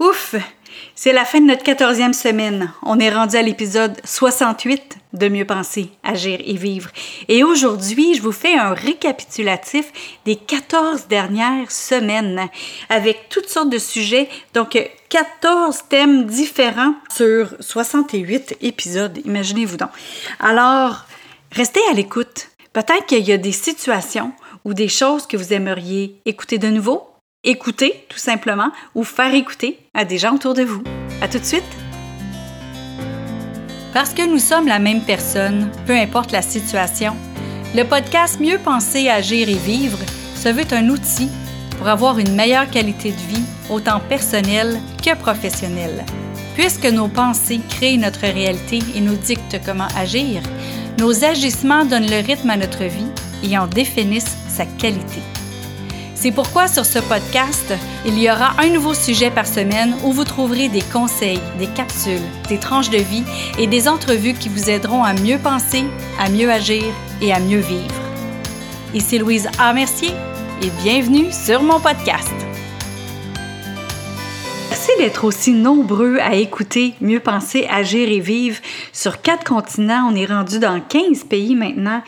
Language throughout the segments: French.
Ouf! C'est la fin de notre quatorzième semaine. On est rendu à l'épisode 68 de Mieux penser, agir et vivre. Et aujourd'hui, je vous fais un récapitulatif des 14 dernières semaines avec toutes sortes de sujets. Donc, 14 thèmes différents sur 68 épisodes. Imaginez-vous donc. Alors, restez à l'écoute. Peut-être qu'il y a des situations ou des choses que vous aimeriez écouter de nouveau écouter tout simplement ou faire écouter à des gens autour de vous. À tout de suite! Parce que nous sommes la même personne, peu importe la situation, le podcast Mieux penser, agir et vivre se veut un outil pour avoir une meilleure qualité de vie, autant personnelle que professionnelle. Puisque nos pensées créent notre réalité et nous dictent comment agir, nos agissements donnent le rythme à notre vie et en définissent sa qualité. C'est pourquoi sur ce podcast, il y aura un nouveau sujet par semaine où vous trouverez des conseils, des capsules, des tranches de vie et des entrevues qui vous aideront à mieux penser, à mieux agir et à mieux vivre. Ici Louise A. Mercier et bienvenue sur mon podcast. D'être aussi nombreux à écouter Mieux penser, agir et vivre sur quatre continents. On est rendu dans 15 pays maintenant.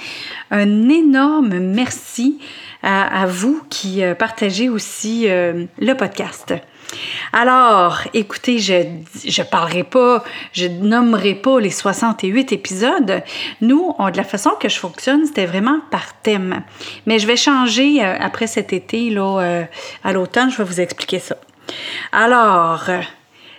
Un énorme merci à, vous qui euh, partagez aussi euh, le podcast. Alors, écoutez, je ne parlerai pas, je nommerai pas les 68 épisodes. Nous, de la façon que je fonctionne, c'était vraiment par thème. Mais je vais changer euh, après cet été, à l'automne, je vais vous expliquer ça. Alors,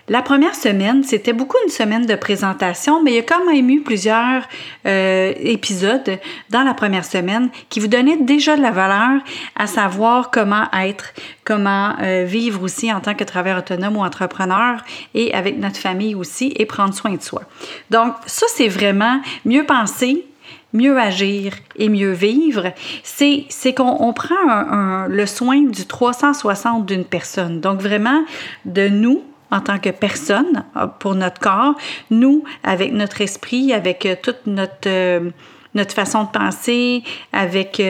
la première semaine, c'était beaucoup une semaine de présentation, mais il y a quand même eu plusieurs euh, épisodes dans la première semaine qui vous donnaient déjà de la valeur à savoir comment être, comment euh, vivre aussi en tant que travailleur autonome ou entrepreneur et avec notre famille aussi et prendre soin de soi. Donc ça, c'est vraiment mieux penser, mieux agir et mieux vivre, c'est, c'est qu'on prend le soin du 360 d'une personne. Donc vraiment de nous en tant que personne euh, pour notre corps, nous, avec notre esprit, avec euh, toute notre, euh, notre façon de penser, avec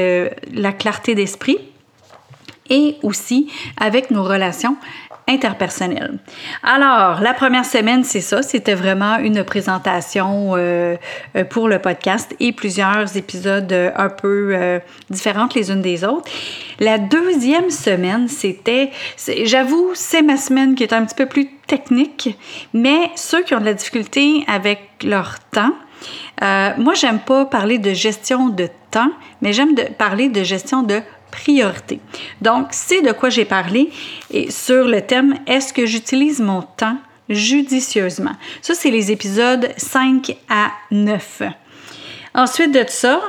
la clarté d'esprit et aussi avec nos relations interpersonnel. Alors, la première semaine, c'est ça, c'était vraiment une présentation euh, euh, pour le podcast et plusieurs épisodes euh, un peu différents les unes des autres. La deuxième semaine, c'était, j'avoue, c'est ma semaine qui est un petit peu plus technique, mais ceux qui ont de la difficulté avec leur temps, moi, j'aime pas parler de gestion de temps, mais j'aime parler de gestion de priorité. Donc, c'est de quoi j'ai parlé et sur le thème Est-ce que j'utilise mon temps judicieusement? Ça, c'est les épisodes 5 à 9. Ensuite de ça,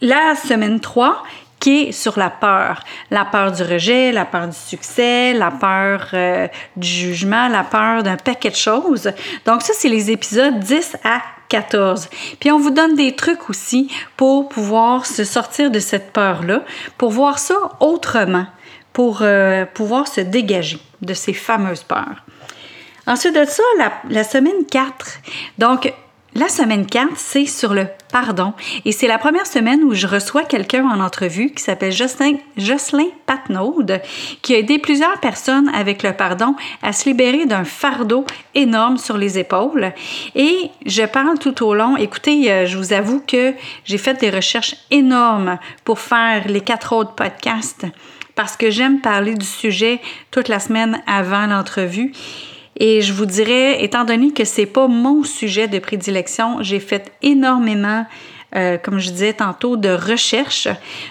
la semaine 3, qui est sur la peur. La peur du rejet, la peur du succès, la peur euh, du jugement, la peur d'un paquet de choses. Donc ça, c'est les épisodes 10 à 14. Puis on vous donne des trucs aussi pour pouvoir se sortir de cette peur-là, pour voir ça autrement, pour euh, pouvoir se dégager de ces fameuses peurs. Ensuite de ça, la, la semaine 4. Donc, la semaine 4, c'est sur le pardon. Et c'est la première semaine où je reçois quelqu'un en entrevue qui s'appelle Jocelyn, Jocelyn Patnaud, qui a aidé plusieurs personnes avec le pardon à se libérer d'un fardeau énorme sur les épaules. Et je parle tout au long. Écoutez, euh, je vous avoue que j'ai fait des recherches énormes pour faire les quatre autres podcasts parce que j'aime parler du sujet toute la semaine avant l'entrevue. Et je vous dirais, étant donné que c'est pas mon sujet de prédilection, j'ai fait énormément euh, comme je disais tantôt, de recherche.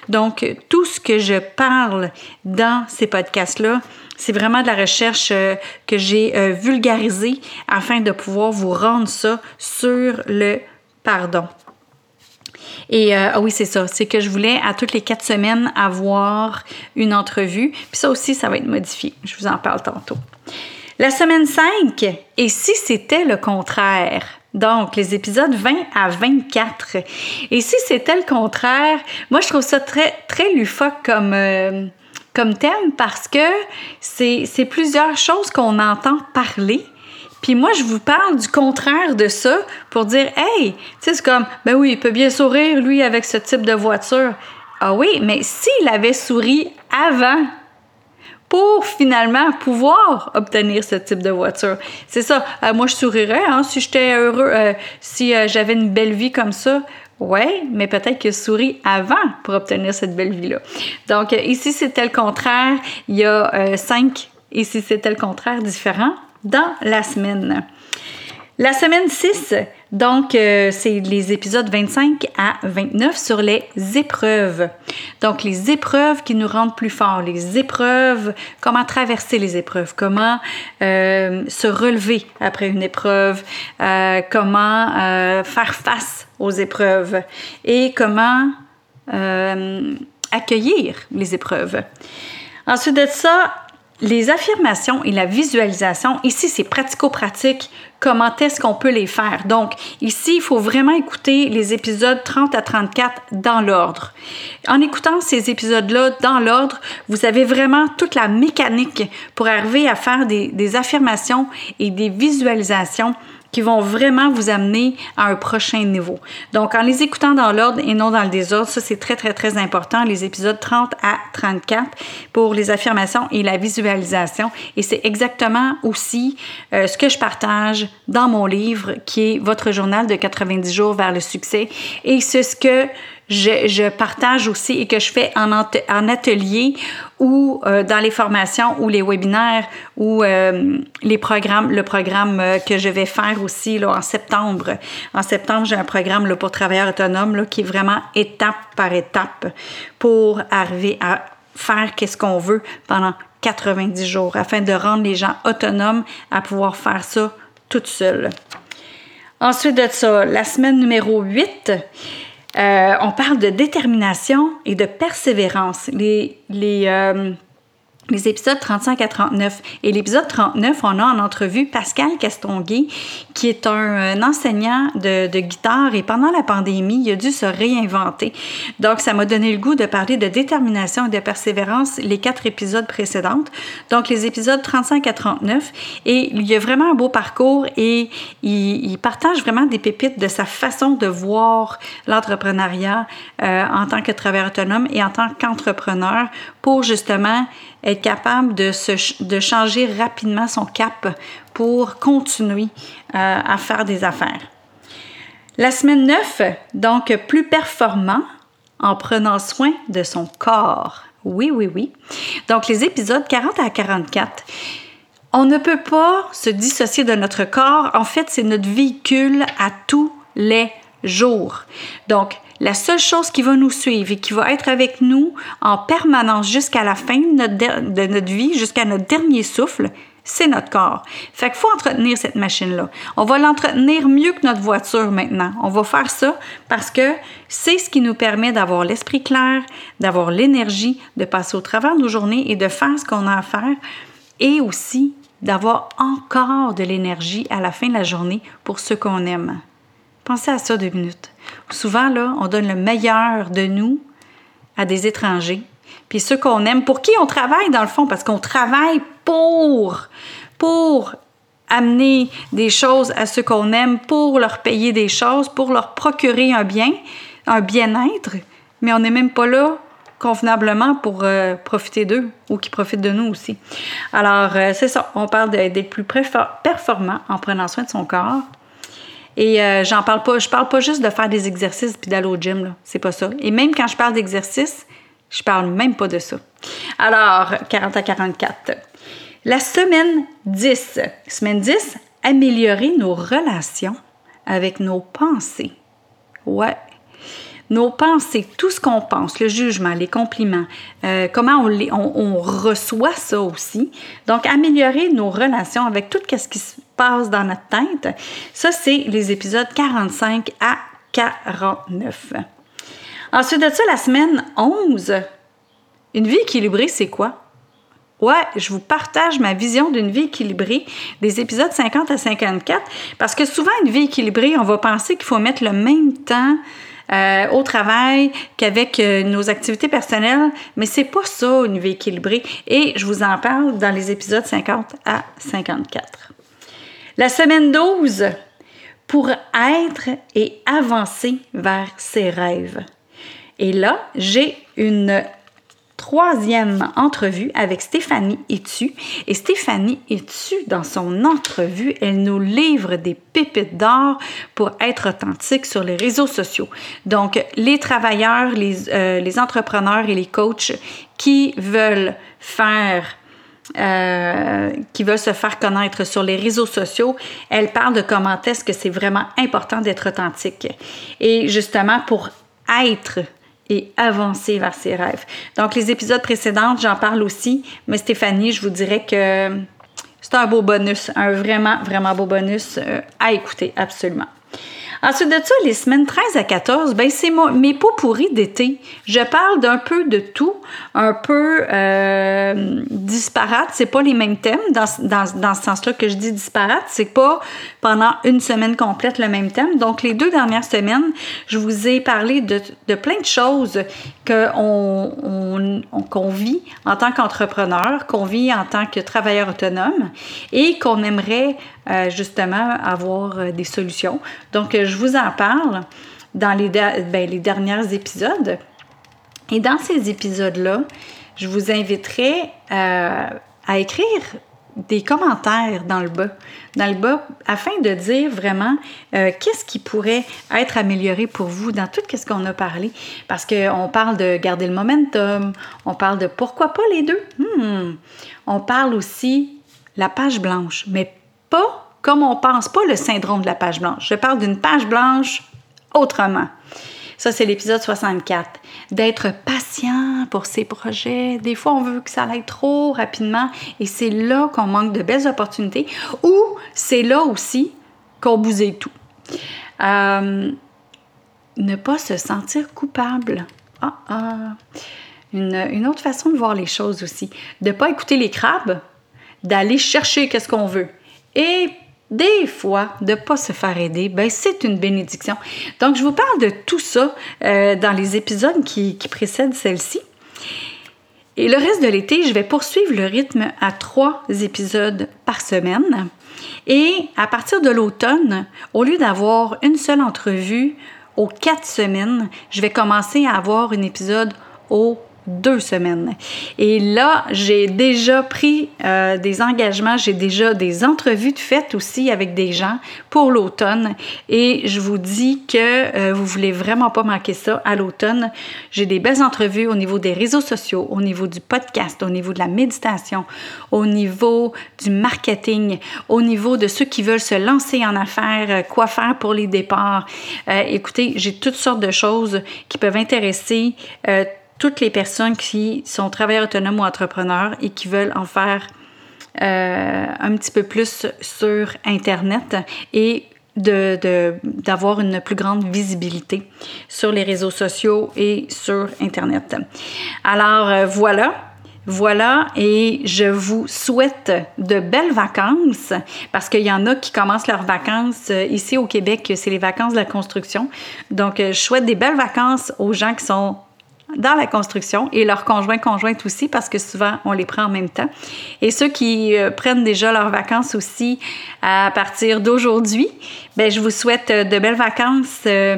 Donc, tout ce que je parle dans ces podcasts-là, c'est vraiment de la recherche euh, que j'ai euh, vulgarisée afin de pouvoir vous rendre ça sur le pardon. Et ah oui, c'est ça. C'est que je voulais à toutes les quatre semaines avoir une entrevue. Puis ça aussi, ça va être modifié. Je vous en parle tantôt. La semaine 5, et si c'était le contraire? Donc, les épisodes 20 à 24. Et si c'était le contraire, moi, je trouve ça très, très lufoque comme, euh, comme thème parce que c'est plusieurs choses qu'on entend parler. Puis moi, je vous parle du contraire de ça pour dire, hey, tu sais, c'est comme, ben oui, il peut bien sourire, lui, avec ce type de voiture. Ah oui, mais s'il avait souri avant pour finalement pouvoir obtenir ce type de voiture. C'est ça. Euh, moi, je sourirais hein, si j'étais heureux, euh, si euh, j'avais une belle vie comme ça. Ouais, mais peut-être que souris avant pour obtenir cette belle vie-là. Donc, ici, c'était le contraire. Il y a cinq, ici, c'était le contraire, différents dans la semaine. La semaine 6, donc, euh, c'est les épisodes 25 à 29 sur les épreuves. Donc, les épreuves qui nous rendent plus forts, les épreuves, comment traverser les épreuves, comment euh, se relever après une épreuve, euh, comment faire face aux épreuves et comment accueillir les épreuves. Ensuite de ça, les affirmations et la visualisation, ici c'est pratico-pratique. Comment est-ce qu'on peut les faire? Donc, ici, il faut vraiment écouter les épisodes 30 à 34 dans l'ordre. En écoutant ces épisodes-là dans l'ordre, vous avez vraiment toute la mécanique pour arriver à faire des, des affirmations et des visualisations qui vont vraiment vous amener à un prochain niveau. Donc, en les écoutant dans l'ordre et non dans le désordre, ça c'est très, très, très important, les épisodes 30 à 34 pour les affirmations et la visualisation. Et c'est exactement aussi euh, ce que je partage dans mon livre qui est Votre journal de 90 jours vers le succès. Et c'est ce que je, partage aussi et que je fais en, atelier ou euh, dans les formations ou les webinaires ou euh, les programmes, le programme euh, que je vais faire aussi là, en septembre. En septembre, j'ai un programme là, pour travailleurs autonomes là, qui est vraiment étape par étape pour arriver à faire qu'est-ce qu'on veut pendant 90 jours afin de rendre les gens autonomes à pouvoir faire ça toute seule. Ensuite de ça, la semaine numéro 8, euh, on parle de détermination et de persévérance. Les, les, euh, les épisodes 35 à 39. Et l'épisode 39, on a en entrevue Pascal Castonguay, qui est un, enseignant de, guitare et pendant la pandémie, il a dû se réinventer. Donc, ça m'a donné le goût de parler de détermination et de persévérance les quatre épisodes précédents. Donc, les épisodes 35 à 39. Et il y a vraiment un beau parcours et il, il partage vraiment des pépites de sa façon de voir l'entrepreneuriat euh, en tant que travailleur autonome et en tant qu'entrepreneur pour justement être capable de, changer rapidement son cap pour continuer euh, à faire des affaires. La semaine 9, donc plus performant en prenant soin de son corps. Oui, oui, oui. Donc les épisodes 40 à 44. On ne peut pas se dissocier de notre corps. En fait, c'est notre véhicule à tous les jours. Donc, la seule chose qui va nous suivre et qui va être avec nous en permanence jusqu'à la fin de notre, vie, jusqu'à notre dernier souffle, c'est notre corps. Fait qu'il faut entretenir cette machine-là. On va l'entretenir mieux que notre voiture maintenant. On va faire ça parce que c'est ce qui nous permet d'avoir l'esprit clair, d'avoir l'énergie, de passer au travers de nos journées et de faire ce qu'on a à faire et aussi d'avoir encore de l'énergie à la fin de la journée pour ce qu'on aime. Pensez à ça deux minutes. Souvent, là, on donne le meilleur de nous à des étrangers. Puis ceux qu'on aime, pour qui on travaille dans le fond, parce qu'on travaille pour, pour amener des choses à ceux qu'on aime, pour leur payer des choses, pour leur procurer un bien, un bien-être, mais on n'est même pas là convenablement pour euh, profiter d'eux ou qui profitent de nous aussi. Alors, euh, c'est ça, on parle d'être plus performant en prenant soin de son corps, et euh, j'en parle pas, je parle pas juste de faire des exercices puis d'aller au gym, là. C'est pas ça. Et même quand je parle d'exercices, je parle même pas de ça. Alors, 40 à 44. La semaine 10. Semaine 10, améliorer nos relations avec nos pensées. Ouais, nos pensées, tout ce qu'on pense, le jugement, les compliments, euh, comment on, reçoit ça aussi. Donc, améliorer nos relations avec tout ce qui se passe dans notre tête, ça, c'est les épisodes 45 à 49. Ensuite de ça, la semaine 11, une vie équilibrée, c'est quoi? Ouais, je vous partage ma vision d'une vie équilibrée des épisodes 50 à 54 parce que souvent, une vie équilibrée, on va penser qu'il faut mettre le même temps euh, au travail qu'avec euh, nos activités personnelles, mais c'est pas ça une vie équilibrée et je vous en parle dans les épisodes 50 à 54. La semaine 12 pour être et avancer vers ses rêves. Et là, j'ai une troisième entrevue avec Stéphanie Etu. Et Stéphanie Etu, dans son entrevue, elle nous livre des pépites d'or pour être authentique sur les réseaux sociaux. Donc, les travailleurs, les, euh, entrepreneurs et les coachs qui veulent faire euh, qui veulent se faire connaître sur les réseaux sociaux, elle parle de comment est-ce que c'est vraiment important d'être authentique. Et justement, pour être avancer vers ses rêves. Donc, les épisodes précédents, j'en parle aussi, mais Stéphanie, je vous dirais que c'est un beau bonus, un vraiment, vraiment beau bonus euh, à écouter, absolument. Ensuite de ça, les semaines 13 à 14, ben c'est mes pots pourris d'été. Je parle d'un peu de tout, un peu euh, disparate. C'est pas les mêmes thèmes dans, dans, dans ce sens-là que je dis disparate. C'est pas pendant une semaine complète le même thème. Donc, les deux dernières semaines, je vous ai parlé de, de plein de choses qu'on on, qu'on vit en tant qu'entrepreneur, qu'on vit en tant que travailleur autonome et qu'on aimerait euh, justement avoir euh, des solutions. Donc, je vous en parle dans les, ben, les derniers épisodes. Et dans ces épisodes-là, je vous inviterai euh, à écrire des commentaires dans le bas, dans le bas, afin de dire vraiment qu'est-ce qui pourrait être amélioré pour vous dans tout ce qu'on a parlé. Parce qu'on parle de garder le momentum, on parle de pourquoi pas les deux? Hmm. On parle aussi la page blanche, mais pas comme on pense, pas le syndrome de la page blanche. Je parle d'une page blanche autrement. Ça, c'est l'épisode 64. D'être patient pour ses projets. Des fois, on veut que ça aille trop rapidement et c'est là qu'on manque de belles opportunités ou c'est là aussi qu'on bousille tout. Euh, ne pas se sentir coupable. Ah, ah. Une, une, autre façon de voir les choses aussi. De ne pas écouter les crabes, d'aller chercher qu'est-ce qu'on veut. Et des fois, de ne pas se faire aider, ben, c'est une bénédiction. Donc, je vous parle de tout ça euh, dans les épisodes qui, précèdent celle-ci. Et le reste de l'été, je vais poursuivre le rythme à trois épisodes par semaine. Et à partir de l'automne, au lieu d'avoir une seule entrevue aux quatre semaines, je vais commencer à avoir un épisode au deux semaines. Et là, j'ai déjà pris euh, des engagements, j'ai déjà des entrevues de fête aussi avec des gens pour l'automne. Et je vous dis que euh, vous voulez vraiment pas manquer ça à l'automne. J'ai des belles entrevues au niveau des réseaux sociaux, au niveau du podcast, au niveau de la méditation, au niveau du marketing, au niveau de ceux qui veulent se lancer en affaires, euh, quoi faire pour les départs. écoutez, j'ai toutes sortes de choses qui peuvent intéresser toutes les personnes qui sont travailleurs autonomes ou entrepreneurs et qui veulent en faire euh, un petit peu plus sur Internet et d'avoir de, une plus grande visibilité sur les réseaux sociaux et sur Internet. Alors euh, voilà, voilà, et je vous souhaite de belles vacances parce qu'il y en a qui commencent leurs vacances euh, ici au Québec, c'est les vacances de la construction. Donc, je souhaite des belles vacances aux gens qui sont dans la construction et leurs conjoints conjointes aussi parce que souvent on les prend en même temps. Et ceux qui euh, prennent déjà leurs vacances aussi à partir d'aujourd'hui, ben je vous souhaite euh, de belles vacances. Euh,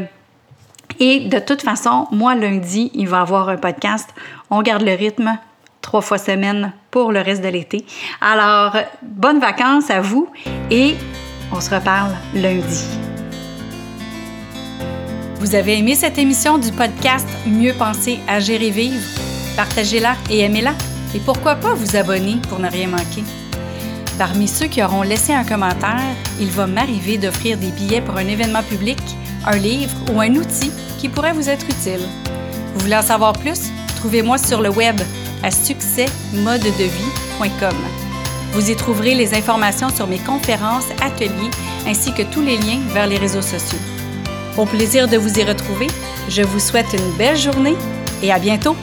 et de toute façon, moi lundi, il va y avoir un podcast. On garde le rythme trois fois semaine pour le reste de l'été. Alors, bonnes vacances à vous et on se reparle lundi. Vous avez aimé cette émission du podcast Mieux penser, agir et vivre? Partagez-la et aimez-la. Et pourquoi pas vous abonner pour ne rien manquer? Parmi ceux qui auront laissé un commentaire, il va m'arriver d'offrir des billets pour un événement public, un livre ou un outil qui pourrait vous être utile. Vous voulez en savoir plus? Trouvez-moi sur le web à succèsmodedevie.com. Vous y trouverez les informations sur mes conférences, ateliers ainsi que tous les liens vers les réseaux sociaux. Au plaisir de vous y retrouver, je vous souhaite une belle journée et à bientôt!